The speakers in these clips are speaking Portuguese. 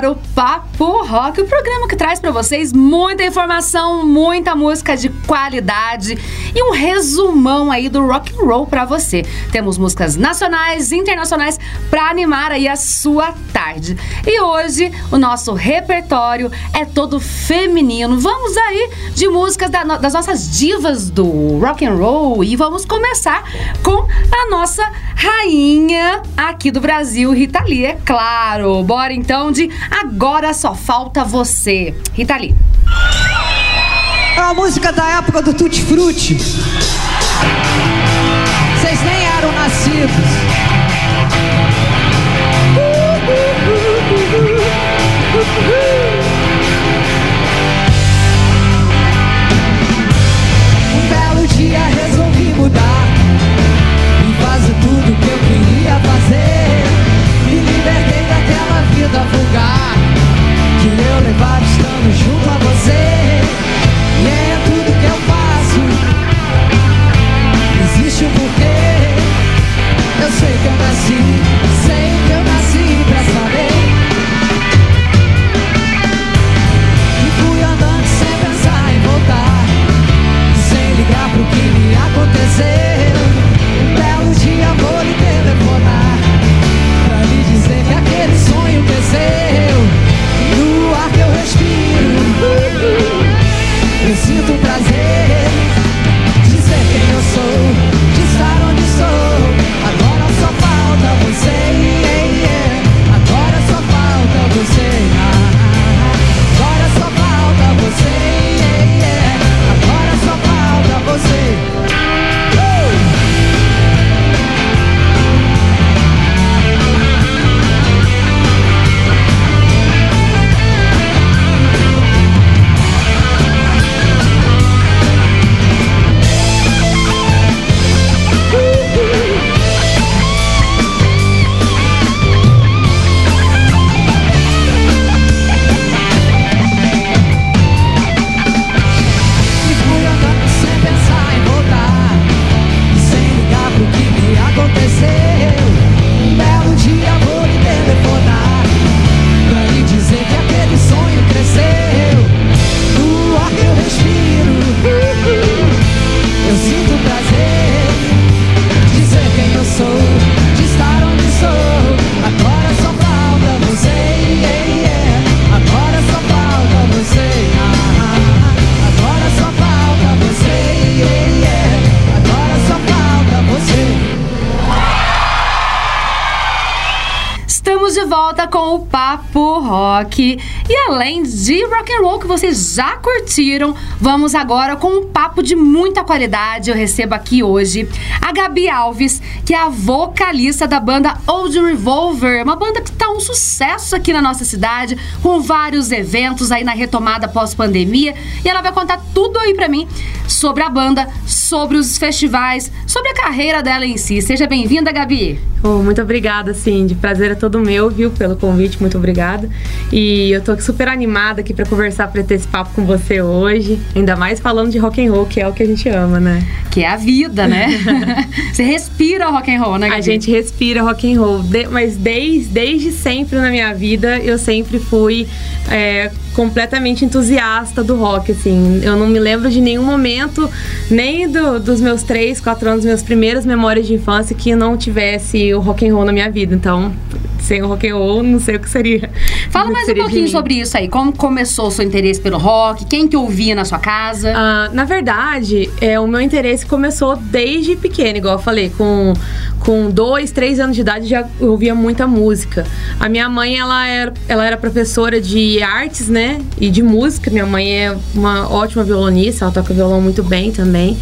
ar o Papo Rock, o programa que traz para vocês muita informação, muita música de qualidade e um resumão aí do rock and roll para você. Temos músicas nacionais, internacionais para animar aí a sua tarde. E hoje o nosso repertório é todo feminino. Vamos aí de músicas da, das nossas divas do rock and roll e vamos começar com a nossa rainha aqui do Brasil, Rita Lee, é claro. Bora então de Agora Só Falta Você. Rita Lee. É uma música da época do Tutti Frutti. Vocês nem eram nascidos. Um belo dia resolvi mudar e fazer tudo que eu queria fazer. Me libertei daquela vida vulgar levava estando junto a você. E é tudo que eu faço. Existe um porquê. Eu sei que eu nasci, Rock. E além de rock and roll que vocês já curtiram, vamos agora com um papo de muita qualidade. Eu recebo aqui hoje a Gabi Alves, que é a vocalista da banda Old Revolver, uma banda que tá um sucesso aqui na nossa cidade, com vários eventos aí na retomada pós-pandemia. E ela vai contar tudo aí pra mim sobre a banda, sobre os festivais, sobre a carreira dela em si. Seja bem-vinda, Gabi. Oh, muito obrigada, Cindy. Prazer é todo meu, viu, pelo convite. Muito obrigada. E eu tô super animada aqui pra conversar, pra ter esse papo com você hoje. Ainda mais falando de rock and roll, que é o que a gente ama, né? Que é a vida, né? Você respira rock and roll, né, Gabi? A gente respira rock and roll, De- mas desde, desde sempre na minha vida eu sempre fui é, completamente entusiasta do rock, assim. Eu não me lembro de nenhum momento, nem do- dos meus três, quatro anos, minhas primeiras memórias de infância, que não tivesse o rock and roll na minha vida. Então, sem o rock and roll, não sei o que seria. Fala mais um seria de pouquinho sobre isso aí. Como começou o seu interesse pelo rock? Quem que ouvia na sua casa? Ah, na verdade, é, o meu interesse começou desde pequena, igual eu falei, com, com dois, três anos de idade já ouvia muita música. A minha mãe, ela era, ela era professora de artes, né? E de música. Minha mãe é uma ótima violonista, ela toca violão muito bem também.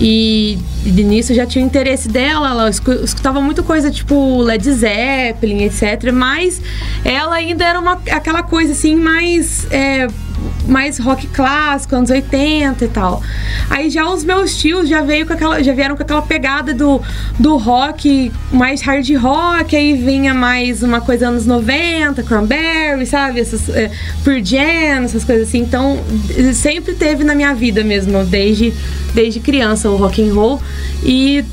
E, e nisso já tinha o interesse dela, ela escu- escutava muito coisa tipo Led Zeppelin, etc. Mas ela ainda era uma, aquela coisa assim, mais. é, mais rock clássico, anos 80 e tal. Aí já os meus tios já veio com aquela, já vieram com aquela pegada do, do rock mais hard rock, aí vinha mais uma coisa anos 90, Cranberry, sabe? Essas é, Pearl Jam, essas coisas assim. Então, sempre teve na minha vida mesmo, desde, desde criança o rock and roll. E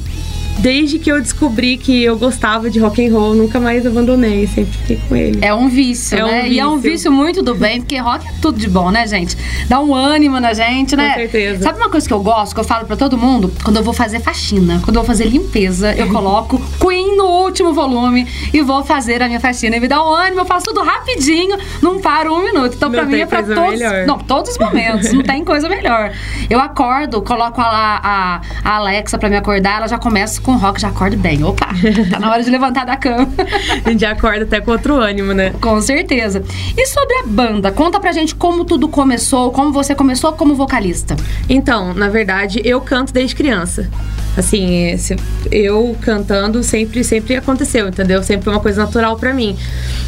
desde que eu descobri que eu gostava de rock and roll, nunca mais abandonei, sempre fiquei com ele. É um vício, É um né? E é um vício. vício muito do bem, porque rock é tudo de bom, né, gente? Dá um ânimo na gente, né? certeza. Sabe uma coisa que eu gosto, que eu falo pra todo mundo? Quando eu vou fazer faxina, quando eu vou fazer limpeza, eu coloco Queen no último volume e vou fazer a minha faxina. E me dá um ânimo, eu faço tudo rapidinho, não paro um minuto. Então, Não pra mim, é pra todos. melhor. Não, todos os momentos, não tem coisa melhor. Eu acordo, coloco a, a, a Alexa pra me acordar, ela já começa com rock, já acordo bem. Opa, tá na hora de levantar da cama. A gente acorda até com outro ânimo, né? Com certeza. E sobre a banda, conta pra gente como tudo começou, como você começou como vocalista. Então, na verdade, eu canto desde criança. Assim, eu cantando sempre, sempre aconteceu, entendeu? Sempre foi uma coisa natural pra mim.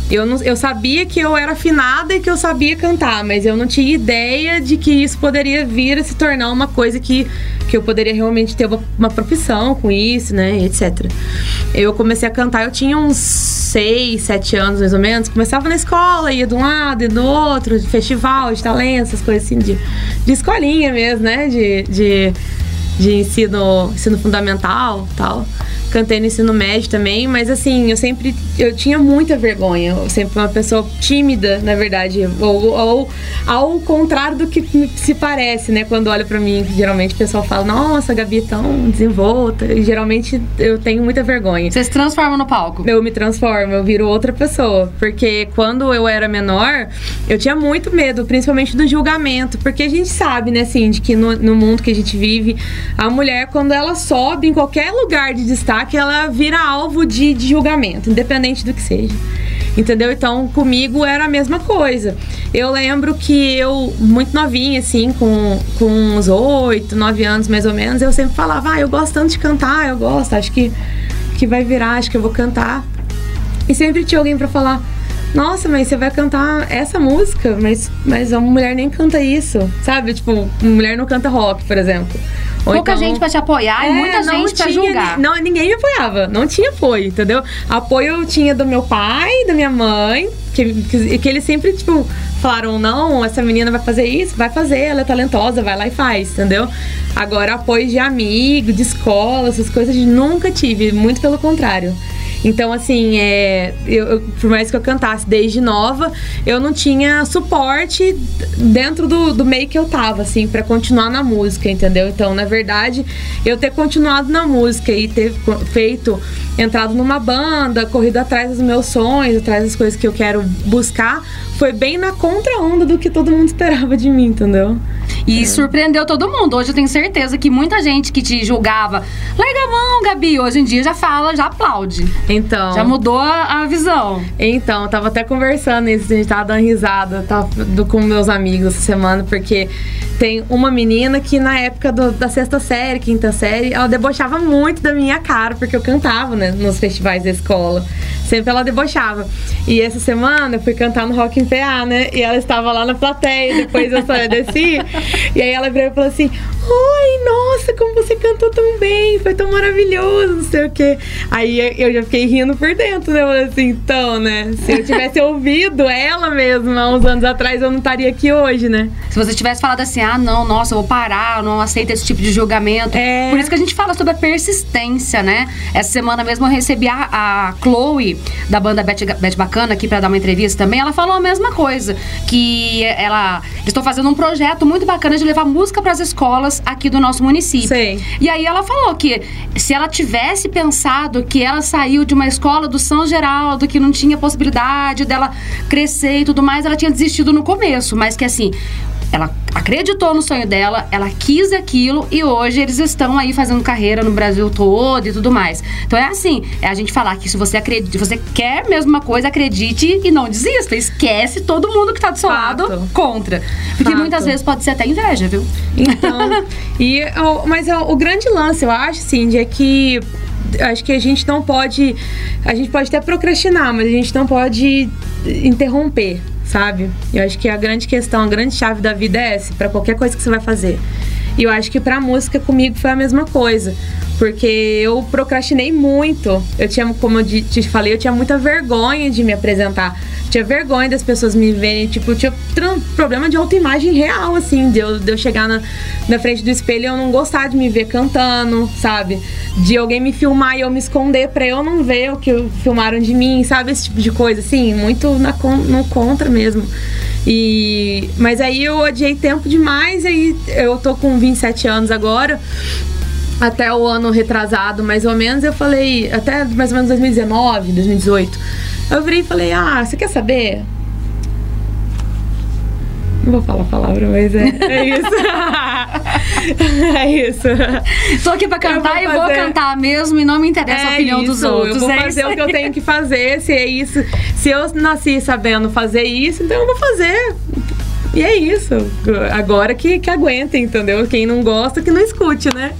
Eu, não, eu sabia que eu era afinada e que eu sabia cantar, mas eu não tinha ideia de que isso poderia vir a se tornar uma coisa que, que eu poderia realmente ter uma, uma profissão com isso, né? Etc. Eu comecei a cantar, eu tinha uns 6, 7 anos mais ou menos. Começava na escola, ia de um lado e do outro, de festival, de talento, essas coisas assim, de, de escolinha mesmo, né? De, de, de ensino, ensino fundamental tal. Cantei no ensino médio também, mas assim, eu sempre. Eu tinha muita vergonha. Eu sempre fui uma pessoa tímida, na verdade. Ou, ou ao contrário do que se parece, né? Quando olha pra mim, geralmente o pessoal fala, nossa, a Gabi é tão desenvolta. E geralmente eu tenho muita vergonha Você se transforma no palco. eu me transformo, eu viro outra pessoa. Porque quando eu era menor, eu tinha muito medo, principalmente do julgamento. Porque a gente sabe, né, assim, de que no, no mundo que a gente vive, a mulher, quando ela sobe em qualquer lugar de destaque, ela vira alvo de, de julgamento, independente do que seja. Entendeu? Então, comigo era a mesma coisa. Eu lembro que eu, muito novinha, assim, com, com uns 8, 9 anos mais ou menos, eu sempre falava, ah, eu gosto tanto de cantar, eu gosto, acho que, que vai virar, acho que eu vou cantar. E sempre tinha alguém pra falar: Nossa, mas você vai cantar essa música? Mas, mas a mulher nem canta isso, sabe? Tipo, mulher não canta rock, por exemplo. Ou Pouca então- gente pra te apoiar e é, muita não gente pra tinha julgar. ni- Não, ninguém me apoiava. Não tinha apoio, entendeu? Apoio eu tinha do meu pai, da minha mãe, que, que, que eles sempre, tipo, falaram: não, essa menina vai fazer isso, vai fazer, ela é talentosa, vai lá e faz, entendeu? Agora, apoio de amigo, de escola, essas coisas, nunca tive, muito pelo contrário. Então, assim, é, eu, eu- por mais que eu cantasse desde nova, eu não tinha suporte dentro do, do meio que eu tava, assim, pra continuar na música, entendeu? Então, na verdade, eu ter continuado na música e ter feito, entrado numa banda, corrido atrás dos meus sonhos, atrás das coisas que eu quero buscar, foi bem na contra-onda do que todo mundo esperava de mim, entendeu? E surpreendeu todo mundo. Hoje eu tenho certeza que muita gente que te julgava, larga a mão, Gabi, hoje em dia já fala, já aplaude. Então. Já mudou a, a visão. Então, eu tava até conversando isso, a gente tava dando risada tava, do, com meus amigos essa semana, porque tem uma menina que na época do- da sexta série, quinta série, ela debochava muito da minha cara, porque eu cantava, né, nos festivais da escola. Sempre ela debochava. E essa semana eu fui cantar no Rock in PA, né? E ela estava lá na plateia, depois eu só desci. e aí ela virou e falou assim: Oi, nossa, como você cantou tão bem, foi tão maravilhoso, não sei o quê. Aí eu já fiquei rindo por dentro, né? Eu falei assim, então, né? Se eu tivesse ouvido ela mesma há uns anos atrás, eu não estaria aqui hoje, né? Se você tivesse falado assim, ah, não, nossa, eu vou parar, eu não aceito esse tipo de julgamento. É. Por isso que a gente fala sobre a persistência, né? Essa semana mesmo eu recebi a, a Chloe, da banda Beth, Beth Bacana, aqui pra dar uma entrevista também. Ela falou a mesma coisa. Que ela. Estão fazendo um projeto muito bacana de levar música pras escolas aqui do nosso município. Sei. E aí ela falou que se ela tivesse pensado que ela saiu de uma escola do São Geraldo, que não tinha possibilidade dela crescer e tudo mais, ela tinha desistido no começo. Mas que assim, ela acreditou no sonho dela, ela quis aquilo e hoje eles estão aí fazendo carreira no Brasil todo e tudo mais. Então é assim, é a gente falar que se você acredita, você quer mesmo uma coisa, acredite e não desista. Esquece todo mundo que tá do seu Fato. lado contra. Porque Fato. muitas vezes pode ser até inveja, viu? Então, e, mas o, o grande lance, eu acho, Cindy, é que acho que a gente não pode. A gente pode até procrastinar, mas a gente não pode interromper, sabe? Eu acho que a grande questão, a grande chave da vida é essa, pra qualquer coisa que você vai fazer. E eu acho que pra música comigo foi a mesma coisa. Porque eu procrastinei muito. Eu tinha, como eu te falei, eu tinha muita vergonha de me apresentar. tinha vergonha das pessoas me verem. Tipo, tinha tran- problema de autoimagem real, assim, de eu, de eu chegar na, na frente do espelho e eu não gostar de me ver cantando, sabe? De alguém me filmar e eu me esconder pra eu não ver o que filmaram de mim, sabe? Esse tipo de coisa, assim, muito na, no contra mesmo. E, mas aí eu odiei tempo demais, aí eu tô com 27 anos agora até o ano retrasado, mais ou menos, eu falei, até mais ou menos 2019, 2018. Eu virei e falei, ah, você quer saber? Não vou falar a palavra, mas é, é isso. é isso. Tô aqui pra cantar Eu e vou vou cantar mesmo e não me interessa a É opinião isso, dos outros. Eu vou é fazer isso o que eu tenho que fazer, se é isso. Se eu nasci sabendo fazer isso, então eu vou fazer. E é isso. Agora que, que aguenta, entendeu? Quem não gosta, que não escute, né?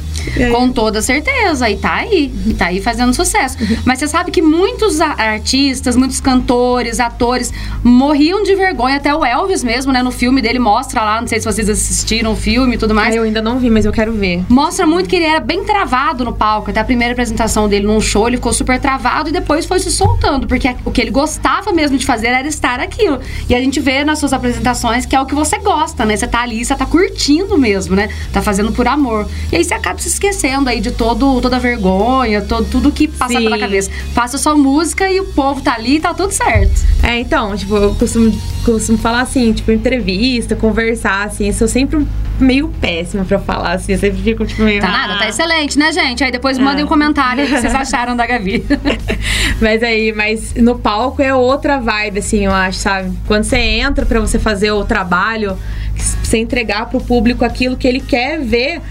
Com toda certeza, e tá aí, e tá aí fazendo sucesso. Mas você sabe que muitos artistas, muitos cantores, atores morriam de vergonha, até o Elvis mesmo, né? No filme dele mostra lá, não sei se vocês assistiram o filme e tudo mais. Ah, eu ainda não vi, mas eu quero ver. Mostra muito que ele era bem travado no palco. Até a primeira apresentação dele num show, ele ficou super travado e depois foi se soltando. Porque o que ele gostava mesmo de fazer era estar aquilo. E a gente vê nas suas apresentações que é o que você gosta, né? Você tá ali, você tá curtindo mesmo, né? Tá fazendo por amor. E aí você acaba se esquecendo aí de todo, toda a vergonha, todo, tudo que passa Sim. pela cabeça. Faça sua música e o povo tá ali e tá tudo certo. É, então, tipo, eu costumo, costumo falar assim, tipo, entrevista, conversar, assim, eu sou sempre meio péssima pra falar, assim, eu sempre fico, tipo, meio. Tá nada, tá "Ah". excelente, né, gente? Aí depois mandem um Ah. comentário aí o que vocês acharam da Gabi. Mas aí, mas no palco é outra vibe, assim, eu acho, sabe? Quando você entra pra você fazer o trabalho, você entregar pro público aquilo que ele quer ver,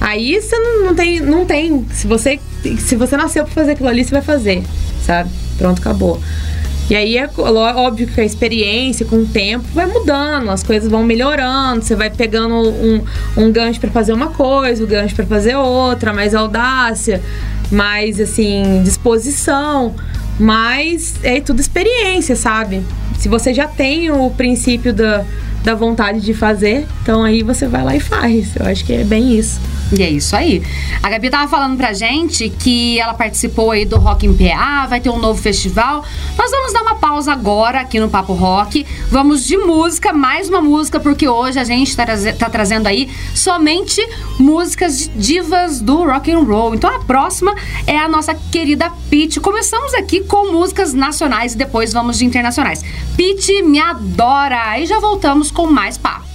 aí você não, não tem, não tem. Se você, se você nasceu pra fazer aquilo ali, você vai fazer, sabe? Pronto, acabou. E aí é óbvio que a experiência, com o tempo, vai mudando, as coisas vão melhorando, você vai pegando um, um gancho pra fazer uma coisa, um gancho pra fazer outra, mais audácia, mais assim, disposição, mas é tudo experiência, sabe? Se você já tem o princípio da, da vontade de fazer, então aí você vai lá e faz. Eu acho que é bem isso. E é isso aí. A Gabi tava falando pra gente que ela participou aí do Rock em PA, vai ter um novo festival. Nós vamos dar uma pausa agora aqui no Papo Rock. Vamos de música, mais uma música, porque hoje a gente tá, tá trazendo aí somente músicas de divas do rock and roll. Então a próxima é a nossa querida Pete. Começamos aqui com músicas nacionais e depois vamos de internacionais. Pete me adora. E já voltamos com mais papo.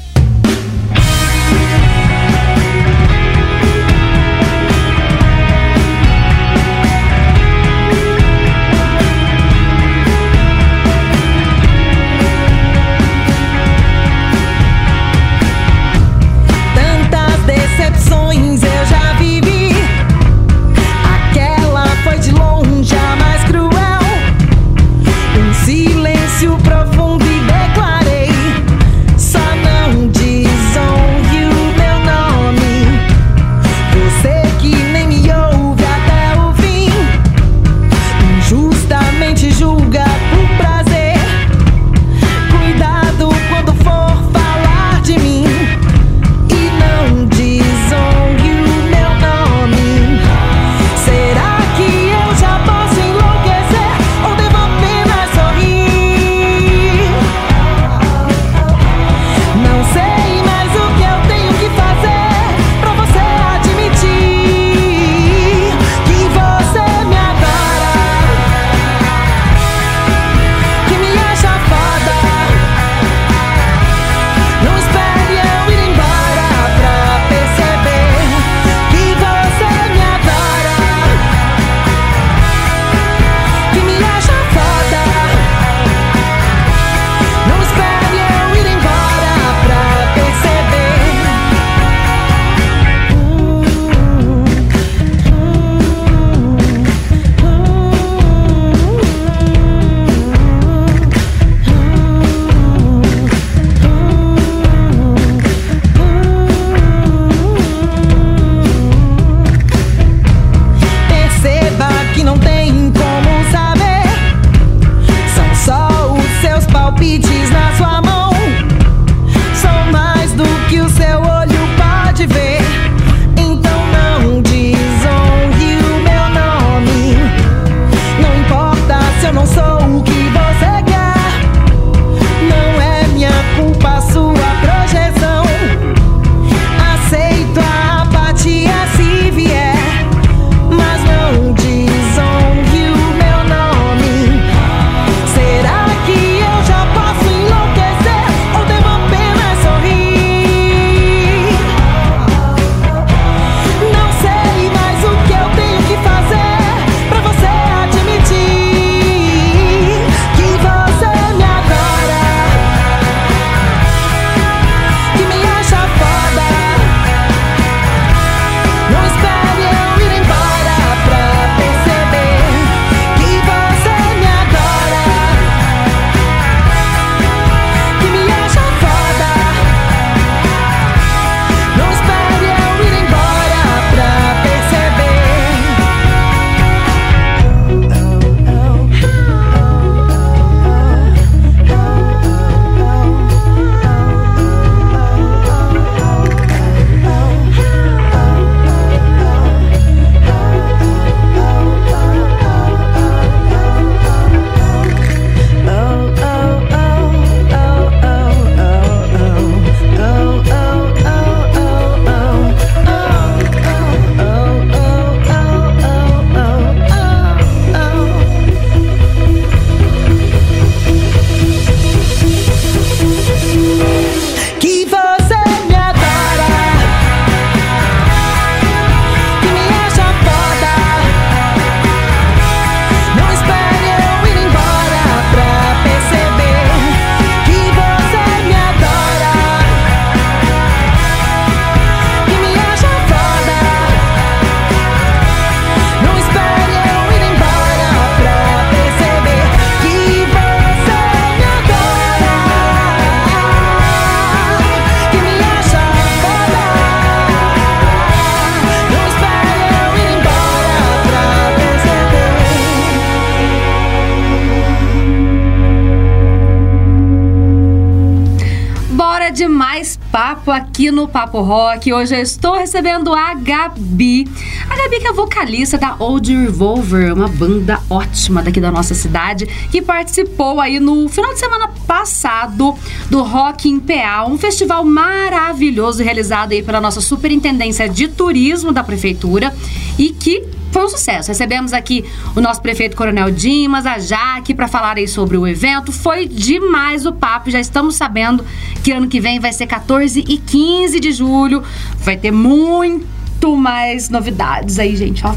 Papo aqui no Papo Rock. Hoje eu estou recebendo a Gabi. A Gabi que é vocalista da Old Revolver, uma banda ótima daqui da nossa cidade, que participou aí no final de semana passado do Rock em PA, um festival maravilhoso realizado aí pela nossa Superintendência de Turismo da Prefeitura e que foi um sucesso. Recebemos aqui o nosso prefeito Coronel Dimas, a Jaque, para falar aí sobre o evento. Foi demais o papo. Já estamos sabendo que ano que vem vai ser 14 e 15 de julho. Vai ter muito mais novidades aí, gente, ó.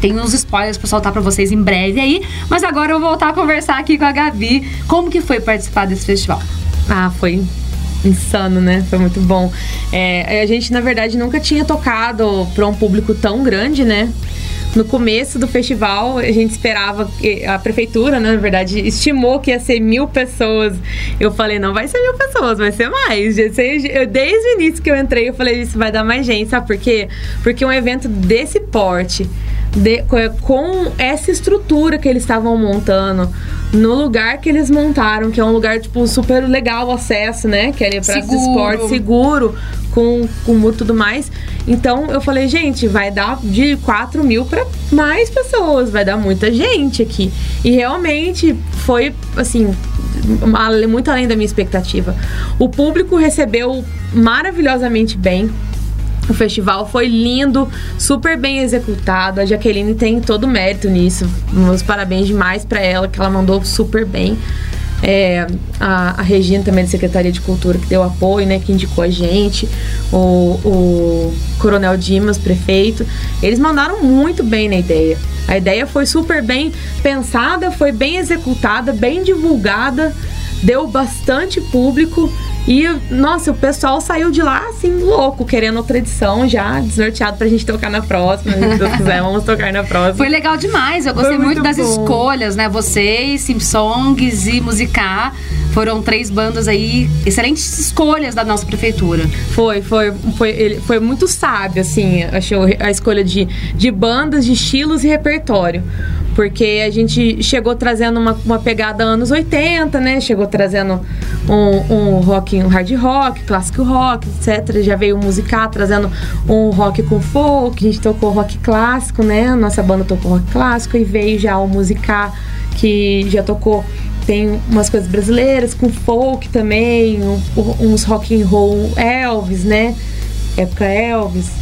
Tem uns spoilers pra soltar pra vocês em breve aí. Mas agora eu vou voltar a conversar aqui com a Gabi. Como que foi participar desse festival? Ah, foi insano, né? Foi muito bom. É, a gente, na verdade, nunca tinha tocado pra um público tão grande, né? No começo do festival, a gente esperava, a prefeitura, né, na verdade, estimou que ia ser mil pessoas. Eu falei, não vai ser mil pessoas, vai ser mais. Eu, desde o início que eu entrei, eu falei, isso vai dar mais gente, sabe por quê? Porque um evento desse porte, de, com essa estrutura que eles estavam montando, no lugar que eles montaram, que é um lugar, tipo, super legal o acesso, né? Que é pra esporte seguro, com, com e tudo mais. Então eu falei, gente, vai dar de 4 mil para mais pessoas, vai dar muita gente aqui. E realmente foi, assim, muito além da minha expectativa. O público recebeu maravilhosamente bem. O festival foi lindo, super bem executado. A Jaqueline tem todo o mérito nisso. Meus parabéns demais para ela, que ela mandou super bem. É, a, a, Regina também da Secretaria de Cultura que deu apoio, né, que indicou a gente, o, o Coronel Dimas, prefeito, eles mandaram muito bem na ideia. A ideia foi super bem pensada, foi bem executada, bem divulgada, deu bastante público e, nossa, o pessoal saiu de lá, assim, louco, querendo outra edição já, desnorteado pra gente tocar na próxima. Se Deus quiser, vamos tocar na próxima. Foi legal demais, eu gostei muito, muito, das escolhas, né? Vocês, Simpsongs e Musicar foram três bandas aí, excelentes escolhas da nossa prefeitura. Foi, foi, foi, ele, foi muito sábio, assim, achou a escolha de, de bandas, de estilos e repertório porque a gente chegou trazendo uma, uma pegada anos 80, né? Chegou trazendo um, um rock, um hard rock, clássico rock, etc. Já veio musicar, trazendo um rock com folk, a gente tocou rock clássico, né? Nossa banda tocou rock clássico e veio já o musicar que já tocou tem umas coisas brasileiras com folk também, um, uns rock and roll Elvis, né? Época Elvis.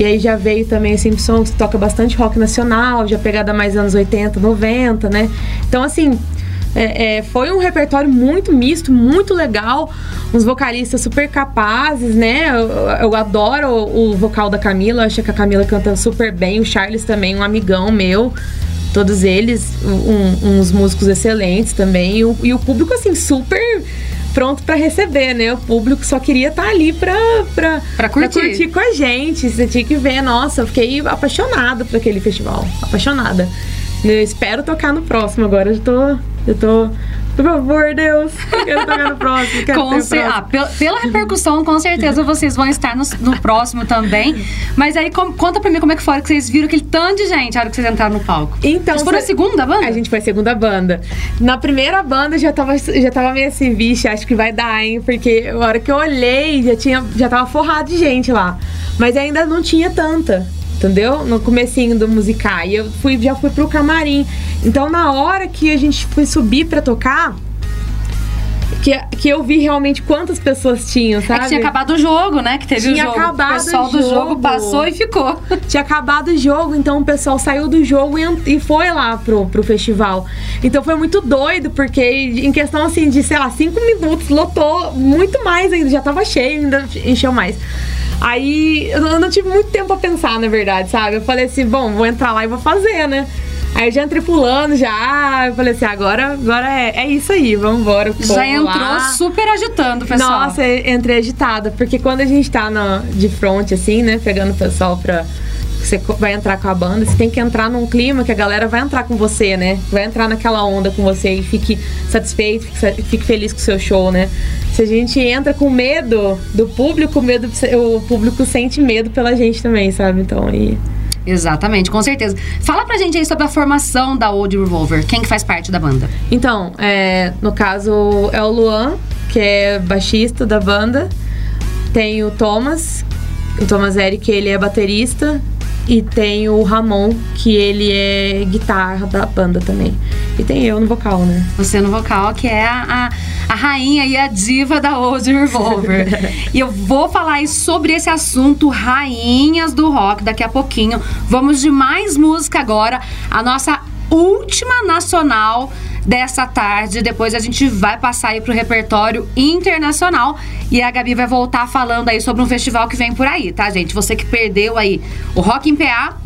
E aí já veio também o Simpsons, que toca bastante rock nacional, já pegada mais anos 80, 90, né? Então, assim, é, é, foi um repertório muito misto, muito legal. Uns vocalistas super capazes, né? Eu, eu adoro o, o, vocal da Camila, acho que a Camila canta super bem. O Charles também, um amigão meu. Todos eles, um, uns músicos excelentes também. E o, e o público, assim, super pronto para receber, né? O público só queria estar tá ali pra, pra, pra, curtir. pra curtir com a gente. Você tinha que ver, nossa, eu fiquei apaixonada por aquele festival. Apaixonada. Eu espero tocar no próximo agora. Eu tô. Eu tô por favor, Deus, eu quero tocar no próximo. Quero com próximo. Ah, pela, pela, repercussão, com certeza vocês vão estar no, no próximo também. Mas aí, com, conta pra mim como é que foi que vocês viram aquele tanto de gente na hora que vocês entraram no palco. Então, vocês foram a segunda banda? A gente foi a segunda banda. Na primeira banda já tava, já tava meio assim, vixe, acho que vai dar, hein? Porque a hora que eu olhei, já, tinha, já tava forrado de gente lá. Mas ainda não tinha tanta entendeu? No comecinho do musical. E eu fui, já fui pro camarim. Então, na hora que a gente foi subir para tocar, que, que eu vi realmente quantas pessoas tinham, sabe? É tinha acabado o jogo, né? Que teve tinha o jogo. Acabado o pessoal o do jogo passou e ficou. Tinha acabado o jogo, então o pessoal saiu do jogo e, e foi lá pro, pro festival. Então foi muito doido, porque em questão assim de, sei lá, cinco minutos, lotou muito mais ainda. Já tava cheio, ainda encheu mais. Aí eu não tive muito tempo a pensar, na verdade, sabe? Eu falei assim, bom, vou entrar lá e vou fazer, né? Aí eu já entrei pulando, já. Eu falei assim, agora, agora é, é isso aí, vamos embora. Já entrou lá. super agitando, pessoal. Nossa, entrei agitada, porque quando a gente tá no, de frente, assim, né, pegando o pessoal pra. Você vai entrar com a banda, você tem que entrar num clima que a galera vai entrar com você, né? Vai entrar naquela onda com você e fique satisfeito, fique, fique feliz com o seu show, né? Se a gente entra com medo do público, medo, o público sente medo pela gente também, sabe? Então aí. Exatamente, com certeza. Fala pra gente aí sobre a formação da Old Revolver. Quem que faz parte da banda? Então, é, no caso, é o Luan, que é baixista da banda. Tem o Thomas, o Thomas Eric, ele é baterista. E tem o Ramon, que ele é guitarra da banda também. E tem eu no vocal, né? Você no vocal, que é a, a, a rainha e a diva da Old Revolver. e eu vou falar aí sobre esse assunto, rainhas do rock, daqui a pouquinho. Vamos de mais música agora. A nossa última nacional dessa tarde. Depois a gente vai passar aí pro repertório internacional e a Gabi vai voltar falando aí sobre um festival que vem por aí, tá, gente? Você que perdeu aí o Rock em PA,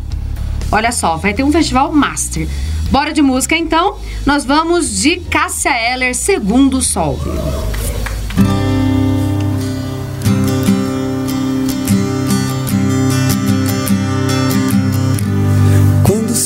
olha só, vai ter um festival master. Bora de música então. Nós vamos de Cássia Eller, Segundo Sol.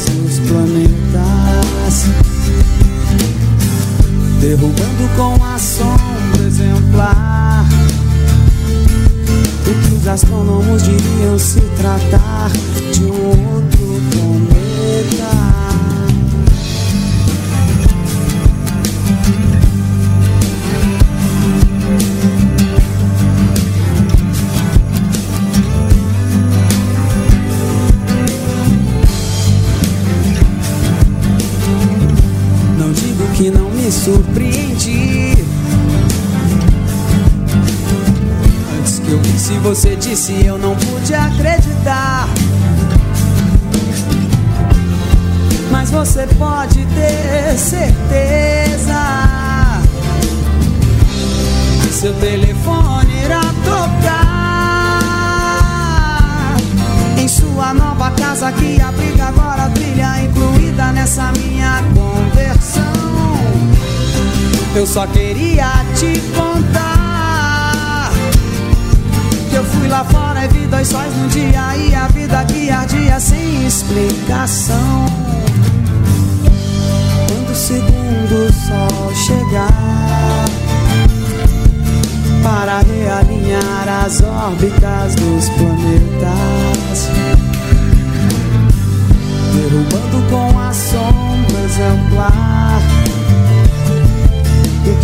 dos planetas, derrubando com assombro exemplar. O que os astrônomos diriam se tratar de um só queria te contar que eu fui lá fora e vi dois sóis num dia e a vida que ardia sem explicação. Quando o segundo sol chegar para realinhar as órbitas dos planetas, derrubando com a sombra exemplar o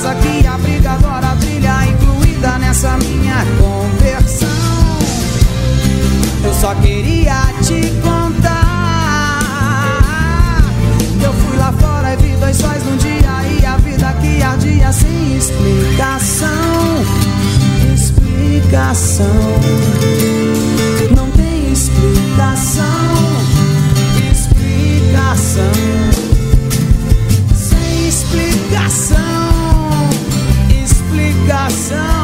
casa que abriga agora a trilha incluída nessa minha conversão. Eu só queria te contar eu fui lá fora e vi dois sóis num dia e a vida que ardia sem explicação. Explicação. Não tem explicação. Explicação. Sem explicação. Explicação.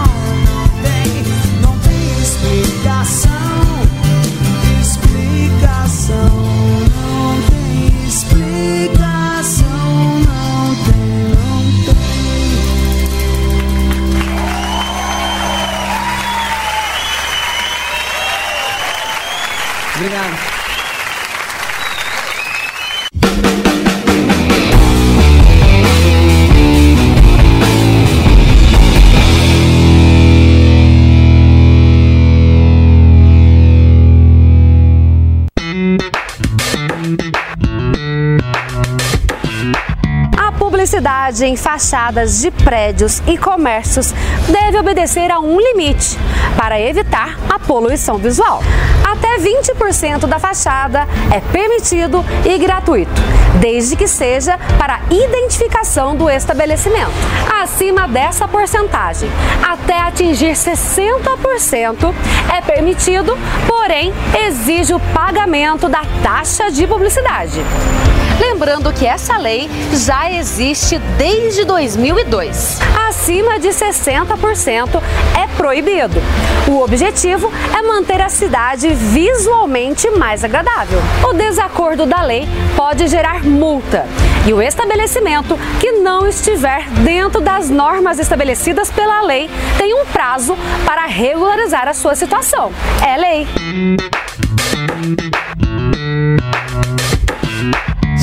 Em fachadas de prédios e comércios deve obedecer a um limite para evitar a poluição visual. Até 20% da fachada é permitido e gratuito, desde que seja para identificação do estabelecimento. Acima dessa porcentagem, até atingir 60%, é permitido, porém exige o pagamento da taxa de publicidade. Lembrando que essa lei já existe desde 2002. Acima de 60% é proibido. O objetivo é manter a cidade visualmente mais agradável. O desacordo da lei pode gerar multa e o estabelecimento que não estiver dentro das normas estabelecidas pela lei tem um prazo para regularizar a sua situação. É lei.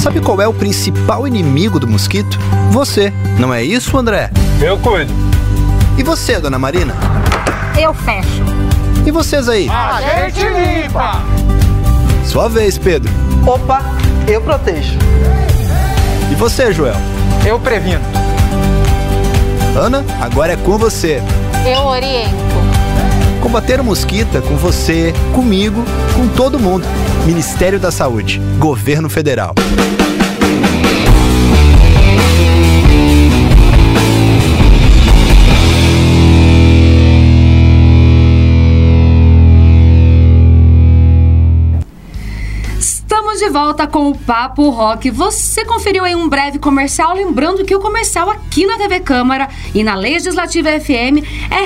Sabe qual é o principal inimigo do mosquito? Você, não é isso, André? Eu cuido. E você, dona Marina? Eu fecho. E vocês aí? A gente limpa! Sua vez, Pedro. Opa, eu protejo. E você, Joel? Eu previno. Ana, agora é com você. Eu oriento. Combater o mosquito é com você, comigo, com todo mundo. Ministério da Saúde, Governo Federal. De volta com o Papo Rock. Você conferiu aí um breve comercial, lembrando que o comercial aqui na TV Câmara e na Legislativa FM é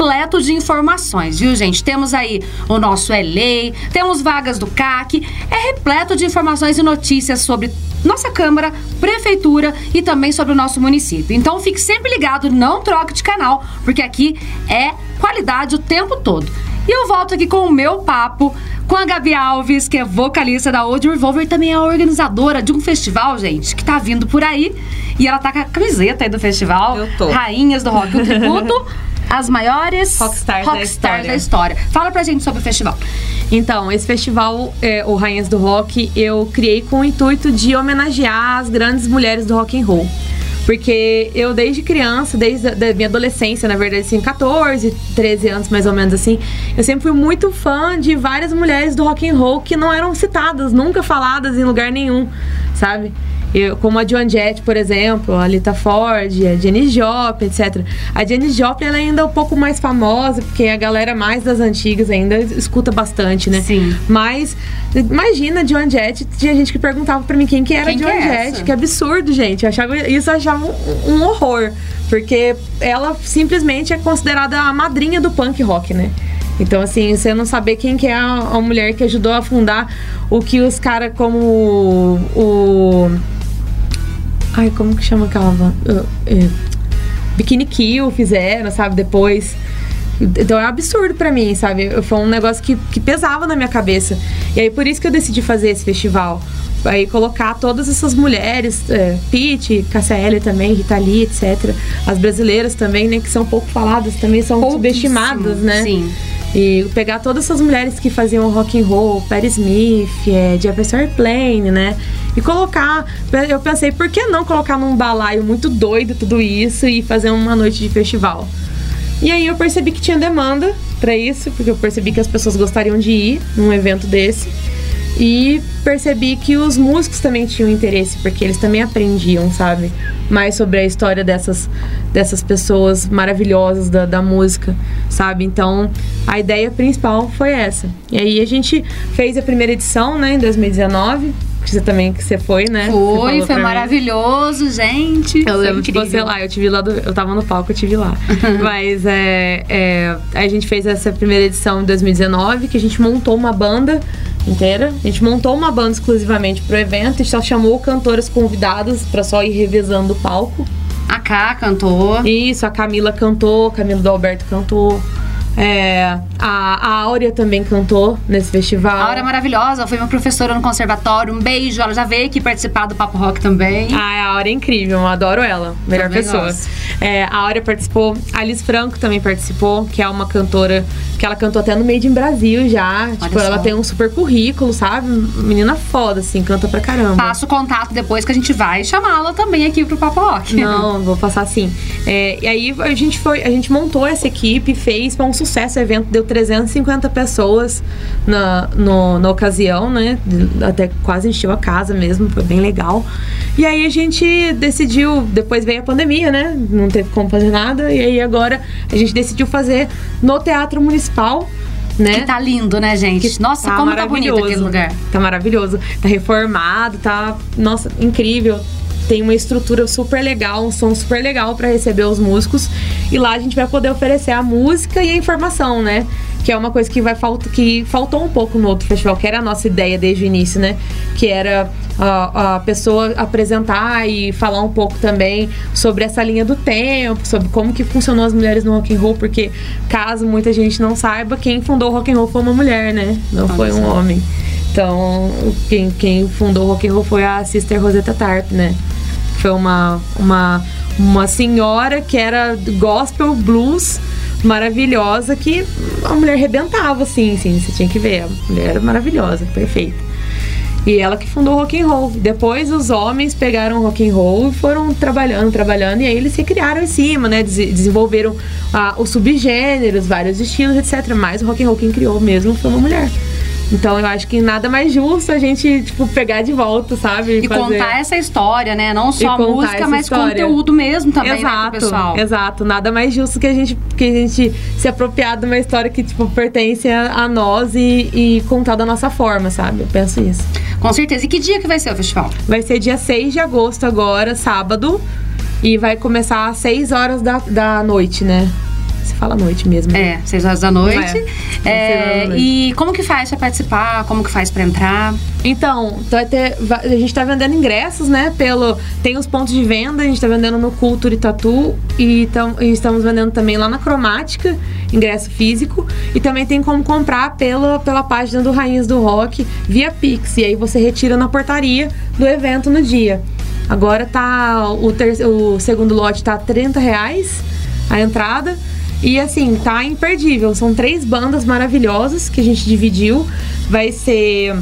repleto de informações, viu, gente? Temos aí o nosso Lei, temos vagas do CAC, é repleto de informações e notícias sobre nossa Câmara, Prefeitura e também sobre o nosso município. Então fique sempre ligado, não troque de canal, porque aqui é qualidade o tempo todo. E eu volto aqui com o meu papo com a Gabi Alves, que é vocalista da Old Revolver e também é organizadora de um festival, gente, que tá vindo por aí. E ela tá com a camiseta aí do festival. Eu tô. Rainhas do Rock, um tributo às maiores Rockstars da história. da história. Fala pra gente sobre o festival. Então, esse festival, é, o Rainhas do Rock, eu criei com o intuito de homenagear as grandes mulheres do rock and roll. Porque eu, desde criança, desde a minha adolescência, na verdade, assim, 14, 13 anos mais ou menos assim, eu sempre fui muito fã de várias mulheres do rock and roll que não eram citadas, nunca faladas em lugar nenhum, sabe? Eu, como a Joan Jett, por exemplo, a Lita Ford, a Janis Joplin, etc. A Janis Joplin ela ainda é um pouco mais famosa, porque a galera mais das antigas ainda escuta bastante, né? Sim. Mas imagina a Joan Jett, tinha gente que perguntava pra mim quem que era Quem a que Joan é Jett, que absurdo, gente. Eu achava, isso eu achava um, um horror, porque ela simplesmente é considerada a madrinha do punk rock, né? Então, assim, você não saber quem que é a, a mulher que ajudou a fundar o que os caras como o, o- Ai, como que chama aquela... uh, é, Bikini Kill fizeram, sabe, depois. Então é um absurdo pra mim, sabe? Foi um negócio que, que pesava na minha cabeça. E aí por isso que eu decidi fazer esse festival. Aí colocar todas essas mulheres, é, Pete, KCL também, Rita Lee, etc. As brasileiras também, né? Que são pouco faladas, também são subestimadas, né? sim. E pegar todas essas mulheres que faziam rock and roll, Patti Smith, é, Jefferson Airplane, né? E colocar, eu pensei, por que não colocar num balaio muito doido tudo isso e fazer uma noite de festival? E aí eu percebi que tinha demanda pra isso, porque eu percebi que as pessoas gostariam de ir num evento desse. E percebi que os músicos também tinham interesse, porque eles também aprendiam, sabe? Mais sobre a história dessas, dessas pessoas maravilhosas da, da música, sabe? Então, a ideia principal foi essa. E aí a gente fez a primeira edição, né, em 2019. Você também que você foi, né? Foi, foi pra mim. maravilhoso, gente. Eu lembro de você lá, eu tive lá, do, eu tava no palco, eu tive lá. Mas é, é, a gente fez essa primeira edição em 2019, que a gente montou uma banda inteira. A gente montou uma banda exclusivamente pro evento e só chamou cantoras convidadas pra só ir revezando o palco. A K cantou. Isso, a Camila cantou, Camila do Alberto cantou. É, a, a Áurea também cantou nesse festival. A Aura é maravilhosa, foi minha professora no conservatório. Um beijo, ela já veio aqui participar do Papo Rock também. Ah, a Áurea é incrível, eu adoro ela. Melhor Também pessoa. É, a Áurea participou, a Alice Franco também participou, que é uma cantora que ela cantou até no Made in Brasil já. tipo, só. ela tem um super currículo, sabe? Menina foda, assim, canta pra caramba. Passa o contato depois que a gente vai chamá-la também aqui pro Papo Rock. Não, vou passar sim. É, e aí a gente foi, a gente montou essa equipe, fez, foi um sucesso o evento, deu 350 pessoas na, no- na ocasião, né? Até quase encheu a casa mesmo, foi bem legal. E aí a gente decidiu, depois veio a pandemia, né? Não teve como fazer nada. E aí agora a gente decidiu fazer no Teatro Municipal. Né? Que tá lindo, né, gente? Nossa, como tá bonito aquele lugar. Tá maravilhoso. Tá reformado, tá, nossa, incrível. Tem uma estrutura super legal, um som super legal pra receber os músicos. E lá a gente vai poder oferecer a música e a informação, né? Que é uma coisa que vai falta, que faltou um pouco no outro festival, que era a nossa ideia desde o início, né? Que era a, a pessoa apresentar e falar um pouco também sobre essa linha do tempo, sobre como que funcionou as mulheres no rock and roll, porque caso muita gente não saiba, quem fundou o rock and roll foi uma mulher, né? Não foi um homem. Então, quem, quem fundou o rock and roll foi a Sister Rosetta Tarp, né? Foi uma, uma, uma senhora que era gospel blues maravilhosa que a mulher rebentava, assim, assim, você tinha que ver. A mulher era maravilhosa, perfeita. E ela que fundou o rock and roll. Depois os homens pegaram o rock and roll e foram trabalhando, trabalhando, e aí eles se criaram em cima, né? Des- desenvolveram ah, os subgêneros, vários estilos, etc. Mas o rock and roll quem criou mesmo foi uma mulher. Então eu acho que nada mais justo a gente, tipo, pegar de volta, sabe? E contar essa história, né? Não só a música, mas história. conteúdo mesmo também, né, exato, pro pessoal. Exato, nada mais justo que a gente, que a gente se apropriar de uma história que, tipo, pertence a, a nós e, e contar da nossa forma, sabe? Eu penso isso. Com certeza. E que dia que vai ser o festival? Vai ser dia 6 de agosto agora, sábado. E vai começar às 6 horas da, da noite, né? Você fala noite mesmo. né? É, seis horas da noite. É, É, da noite. e como que faz pra participar? Como que faz pra entrar? Então, vai ter, a gente tá vendendo ingressos, né? Pelo, tem os pontos de venda, a gente tá vendendo no Culture Tatu e, tam- e estamos vendendo também lá na Cromática, ingresso físico. E também tem como comprar pela, pela página do Rainhas do Rock via Pix. E aí você retira na portaria do evento no dia. Agora tá. O, ter, o segundo lote tá 30 reais a entrada. E assim, tá imperdível. São três bandas maravilhosas que a gente dividiu. Vai ser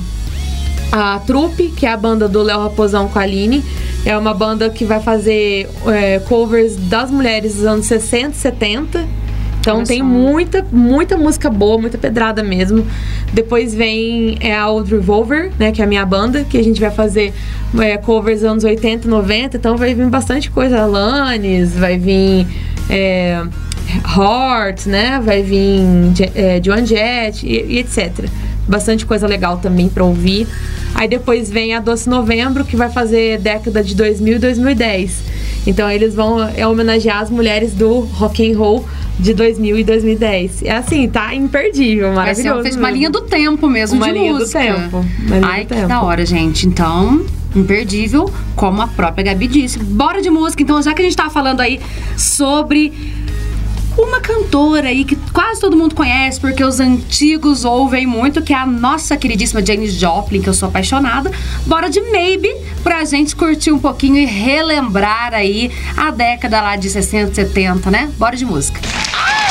a Trupe, que é a banda do Léo Raposão com a Aline. É uma banda que vai fazer é, covers das mulheres dos anos 60 e 70. Então tem muita, muita música boa, muita pedrada mesmo. Depois vem é, a Old Revolver, né? Que é a minha banda, que a gente vai fazer é, covers dos anos 80 e 90. Então vai vir bastante coisa. Alanis, vai vir. É, Heart, né? Vai vir é, Joan Jett e, e etc. Bastante coisa legal também pra ouvir. Aí depois vem a Doce Novembro, que vai fazer década de 2000 e 2010. Então eles vão é, homenagear as mulheres do rock and roll de 2000 e 2010. É assim, tá imperdível, Vai ser maravilhoso. fez uma mesmo. linha do tempo mesmo Uma de linha do música. tempo, uma linha Ai, do que tempo. da hora, gente. Então, imperdível, como a própria Gabi disse. Bora de música. Então, já que a gente tá falando aí sobre uma cantora aí que quase todo mundo conhece, porque os antigos ouvem muito, que é a nossa queridíssima Janis Joplin, que eu sou apaixonada. Bora de Maybe, pra gente curtir um pouquinho e relembrar aí a década lá de 60, 70, né? Bora de música. Oh,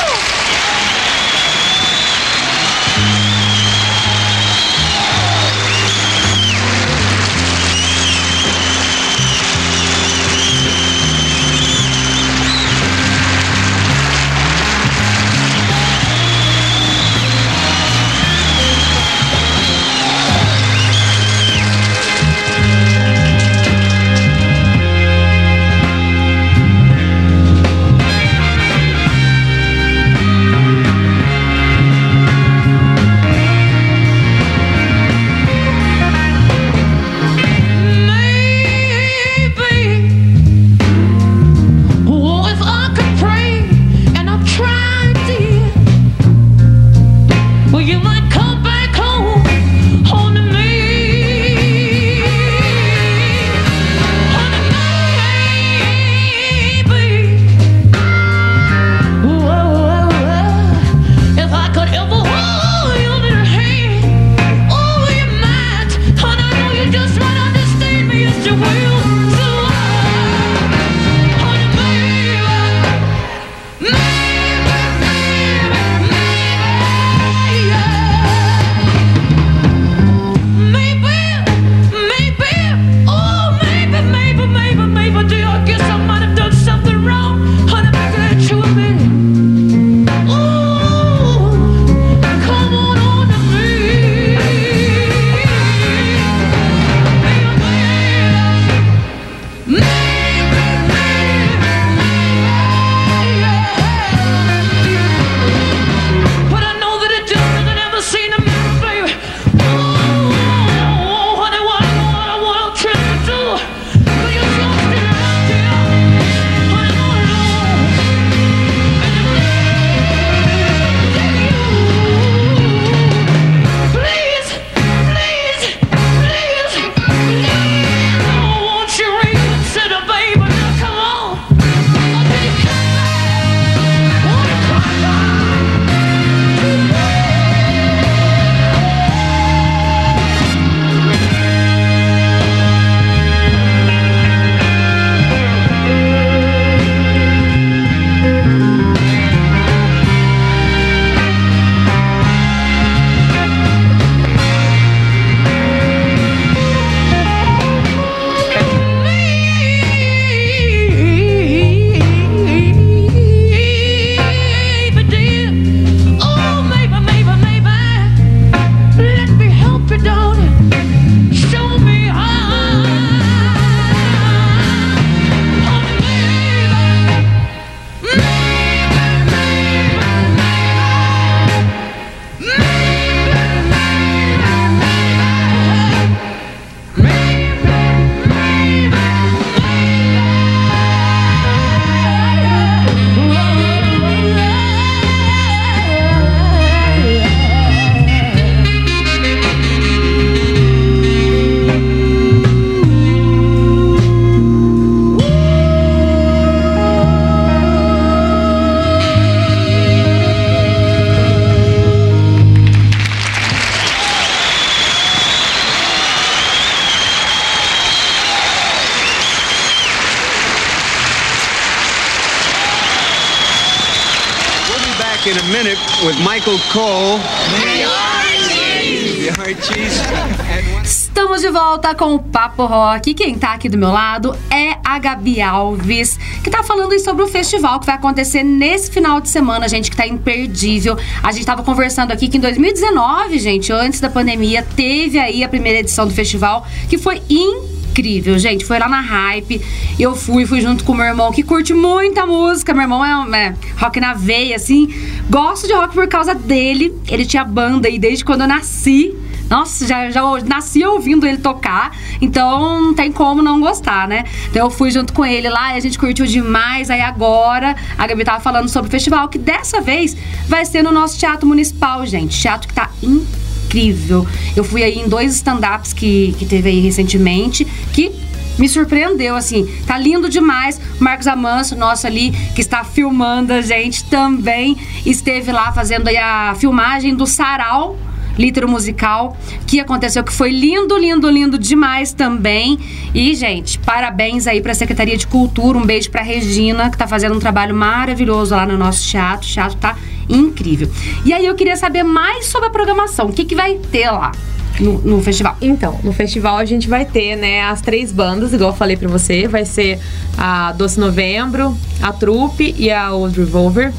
com o Papo Rock. Quem tá aqui do meu lado é a Gabi Alves, que tá falando sobre o festival que vai acontecer nesse final de semana, gente, que tá imperdível. A gente tava conversando aqui que em 2019, gente, antes da pandemia, teve aí a primeira edição do festival, que foi incrível, gente. Foi lá na Hype. Eu fui, fui junto com meu irmão, que curte muita música. Meu irmão é, é rock na veia, assim. Gosto de rock por causa dele. Ele tinha banda aí desde quando eu nasci. Nossa, já, já nasci ouvindo ele tocar, então não tem como não gostar, né? Então eu fui junto com ele lá e a gente curtiu demais. Aí agora a Gabi tava falando sobre o festival, que dessa vez vai ser no nosso Teatro Municipal, gente. Teatro que tá incrível. Eu fui aí em dois stand-ups que, que teve aí recentemente, que me surpreendeu, assim, tá lindo demais. Marcos Amanso, nosso ali, que está filmando a gente, também esteve lá fazendo a filmagem do Sarau, Litero Musical, que aconteceu, que foi lindo, lindo, lindo demais também. E, gente, parabéns aí pra Secretaria de Cultura, um beijo pra Regina, que tá fazendo um trabalho maravilhoso lá no nosso teatro. O teatro tá incrível. E aí eu queria saber mais sobre a programação. O que, que vai ter lá no, no festival? Então, no festival a gente vai ter, né, as três bandas, igual eu falei pra você. Vai ser a Doce Novembro, a Trupe e a Old Revolver.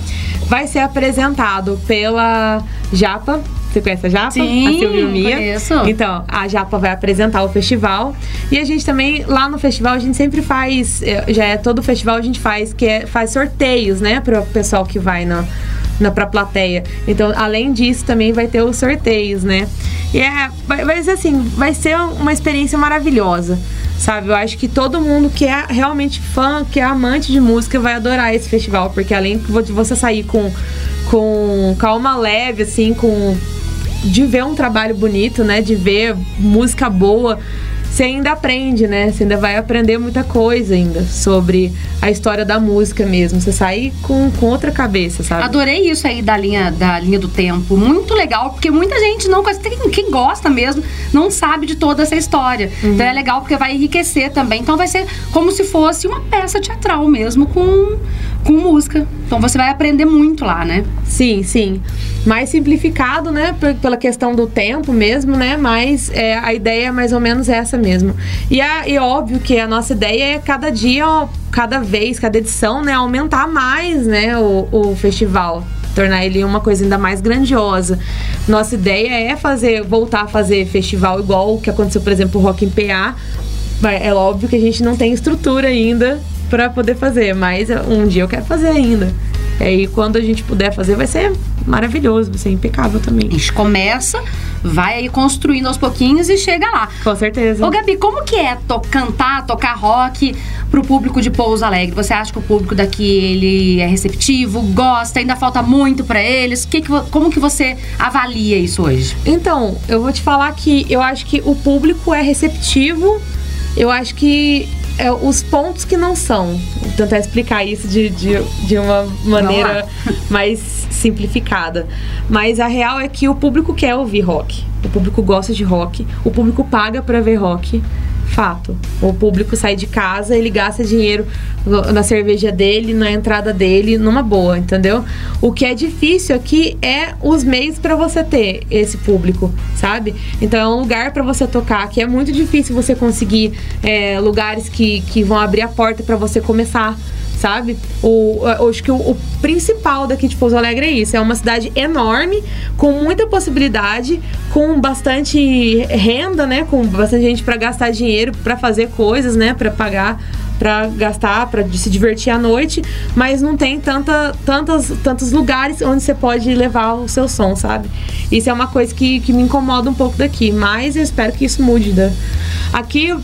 Vai ser apresentado pela Japa. Você conhece a Japa? Sim, a Silvia Mia. conheço. Então, a Japa vai apresentar o festival. E a gente também, lá no festival, a gente sempre faz. eh, Já é todo festival a gente faz, que é, faz sorteios, né, pro pessoal que vai na, na, pra plateia. Então, além disso, também vai ter os sorteios, né? E é, ser assim, vai ser uma experiência maravilhosa, sabe? Eu acho que todo mundo que é realmente fã, que é amante de música, vai adorar esse festival, porque além de você sair com, com calma leve, assim, com de ver um trabalho bonito, né? De ver música boa, você ainda aprende, né? Você ainda vai aprender muita coisa ainda sobre a história da música mesmo. Você sai com, com outra cabeça, sabe? Adorei isso aí da linha, da linha do tempo. Muito legal, porque muita gente não. Tem quem gosta mesmo, não sabe de toda essa história. Então é legal porque vai enriquecer também. Então vai ser como se fosse uma peça teatral mesmo com, com música. Então você vai aprender muito lá, né? Sim, sim. Mais simplificado, né? Pela questão do tempo mesmo, né? Mas é, a ideia é mais ou menos essa mesmo. E, a, e óbvio que a nossa ideia é cada dia, cada vez, cada edição, né? Aumentar mais, né? O, o festival. Tornar ele uma coisa ainda mais grandiosa. Nossa ideia é fazer, voltar a fazer festival igual o que aconteceu, por exemplo, o Rock em PA. É óbvio que a gente não tem estrutura ainda para poder fazer, mas um dia eu quero fazer ainda. E aí, quando a gente puder fazer, vai ser maravilhoso, vai ser impecável também. A gente começa, vai aí construindo aos pouquinhos e chega lá. Com certeza. Ô Gabi, como que é to- cantar, tocar rock pro público de Pouso Alegre? Você acha que o público daqui ele é receptivo, gosta, ainda falta muito pra eles? Que que como que você avalia isso hoje? Então, eu vou te falar que eu acho que o público é receptivo. Eu acho que é, os pontos que não são. Vou tentar explicar isso de, de, de uma maneira mais simplificada. Mas a real é que o público quer ouvir rock. O público gosta de rock. O público paga pra ver rock. Fato. O público sai de casa, ele gasta dinheiro na cerveja dele, na entrada dele, numa boa, entendeu? O que é difícil aqui é os meios pra você ter esse público, sabe? Então é um lugar pra você tocar que é muito difícil você conseguir é, lugares que, que vão abrir a porta pra você começar. Sabe? O, acho que o, o principal daqui de Pouso Alegre é isso. É uma cidade enorme, com muita possibilidade, com bastante renda, né? Com bastante gente pra gastar dinheiro, pra fazer coisas, né? Pra pagar, pra gastar, pra se divertir à noite, mas não tem tanta, tantas, tantos lugares onde você pode levar o seu som, sabe? Isso é uma coisa que, que me incomoda um pouco daqui, mas eu espero que isso mude. Né? Aqui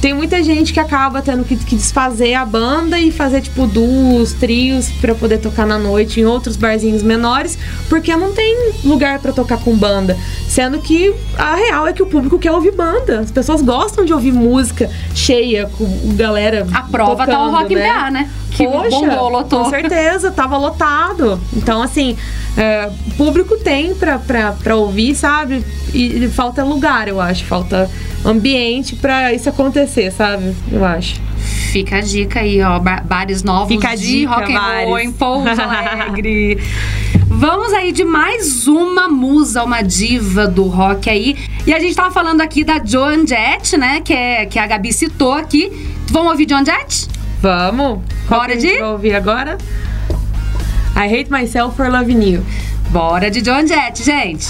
tem muita gente que acaba tendo que, que desfazer a banda e fazer tipo duos, trios pra poder tocar na noite em outros barzinhos menores, porque não tem lugar pra tocar com banda. Sendo que a real é que o público quer ouvir banda. As pessoas gostam de ouvir música cheia, com galera. A prova tá o tocando, Rock in PA, né? Que Poxa, bombou, lotou. Com certeza, tava lotado. Então, assim, é, público tem pra, pra, pra ouvir, sabe? E, e falta lugar, eu acho. Falta ambiente pra isso acontecer, sabe? Eu acho. Fica a dica aí, ó, ba- bares novos Fica a de dica, rock and roll em Pouso Alegre. Vamos aí de mais uma musa, uma diva do rock aí. E a gente tava falando aqui da Joan Jett, né? Que, é, que a Gabi citou aqui. Vamos ouvir Joan Jett? Vamos. Bora de? Vamos ouvir agora. I Hate Myself for Loving You. Bora de Joan Jett, gente.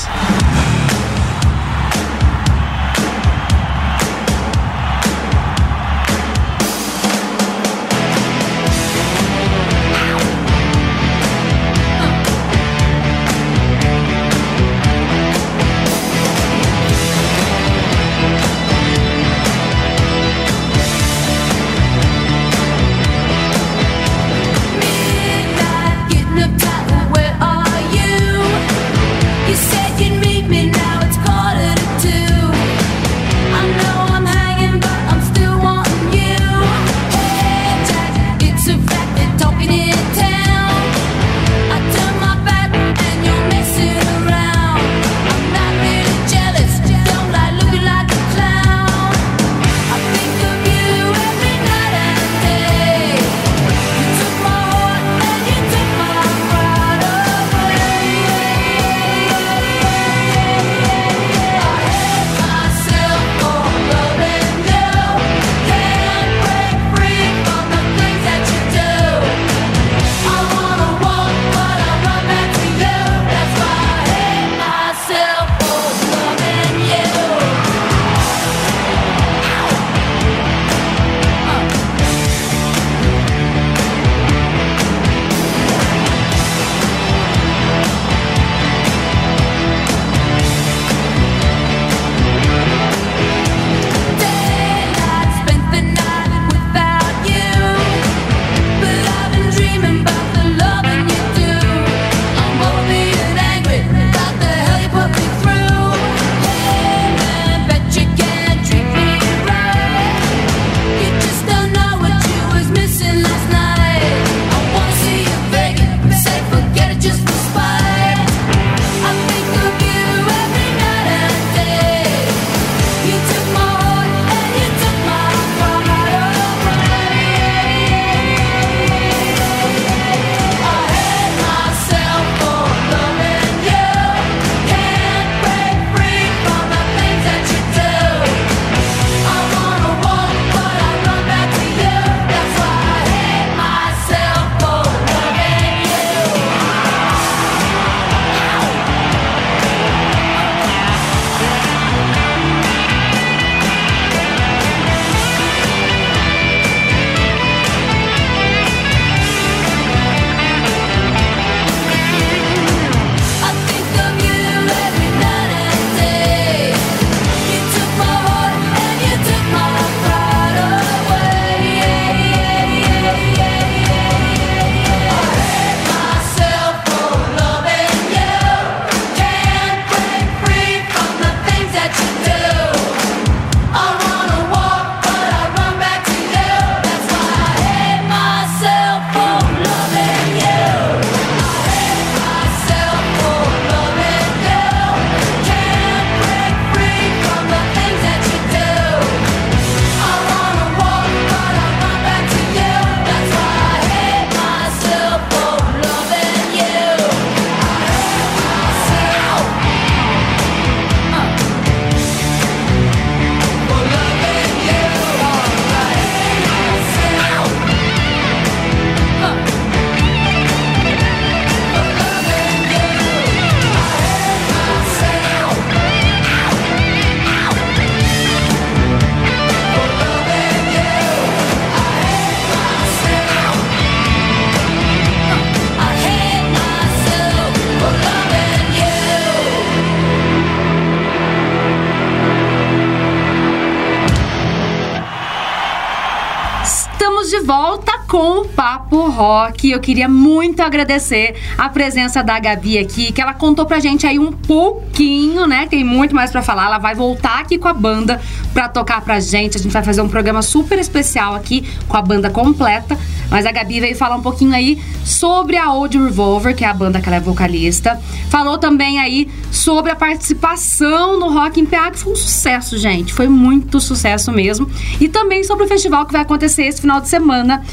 volta. com o Papo Rock. Eu queria muito agradecer a presença da Gabi aqui, que ela contou pra gente aí um pouquinho, né? Tem muito mais para falar. Ela vai voltar aqui com a banda pra tocar pra gente. A gente vai fazer um programa super especial aqui com a banda completa. Mas a Gabi veio falar um pouquinho aí sobre a Old Revolver, que é a banda que ela é vocalista. Falou também aí sobre a participação no Rock em PA, que foi um sucesso, gente. Foi muito sucesso mesmo. E também sobre o festival que vai acontecer esse final de semana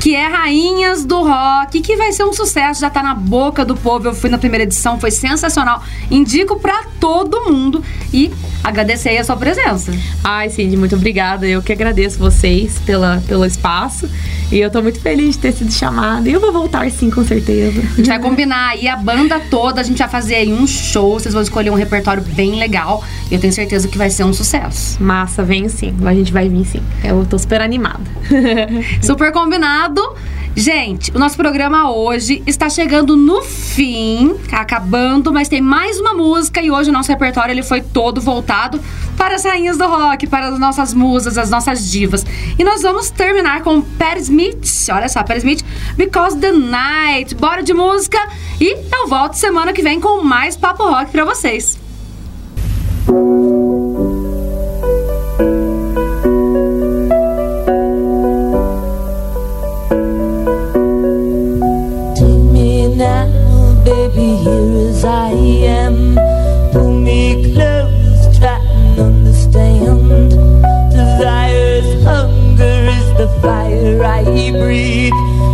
que é Rainhas do Rock, que vai ser um sucesso, já tá na boca do povo. Eu fui na primeira edição, foi sensacional. Indico pra todo mundo e agradecer aí a sua presença. Ai, Cindy, muito obrigada. Eu que agradeço vocês pela, pelo espaço. E eu tô muito feliz de ter sido chamada. E eu vou voltar sim, com certeza. A gente vai combinar aí a banda toda, a gente vai fazer aí um show, vocês vão escolher um repertório bem legal. E eu tenho certeza que vai ser um sucesso. Massa, vem sim. A gente vai vir sim. Eu tô super animada. Super combinado. Gente, o nosso programa hoje está chegando no fim, acabando, mas tem mais uma música e hoje o nosso repertório ele foi todo voltado para as rainhas do rock, para as nossas musas, as nossas divas. E nós vamos terminar com Pat Smith, olha só, Pat Smith, Because the Night. Bora de música e eu volto semana que vem com mais Papo Rock para vocês. Here as I am. Pull me close, try and understand. Desire's hunger is the fire I breathe.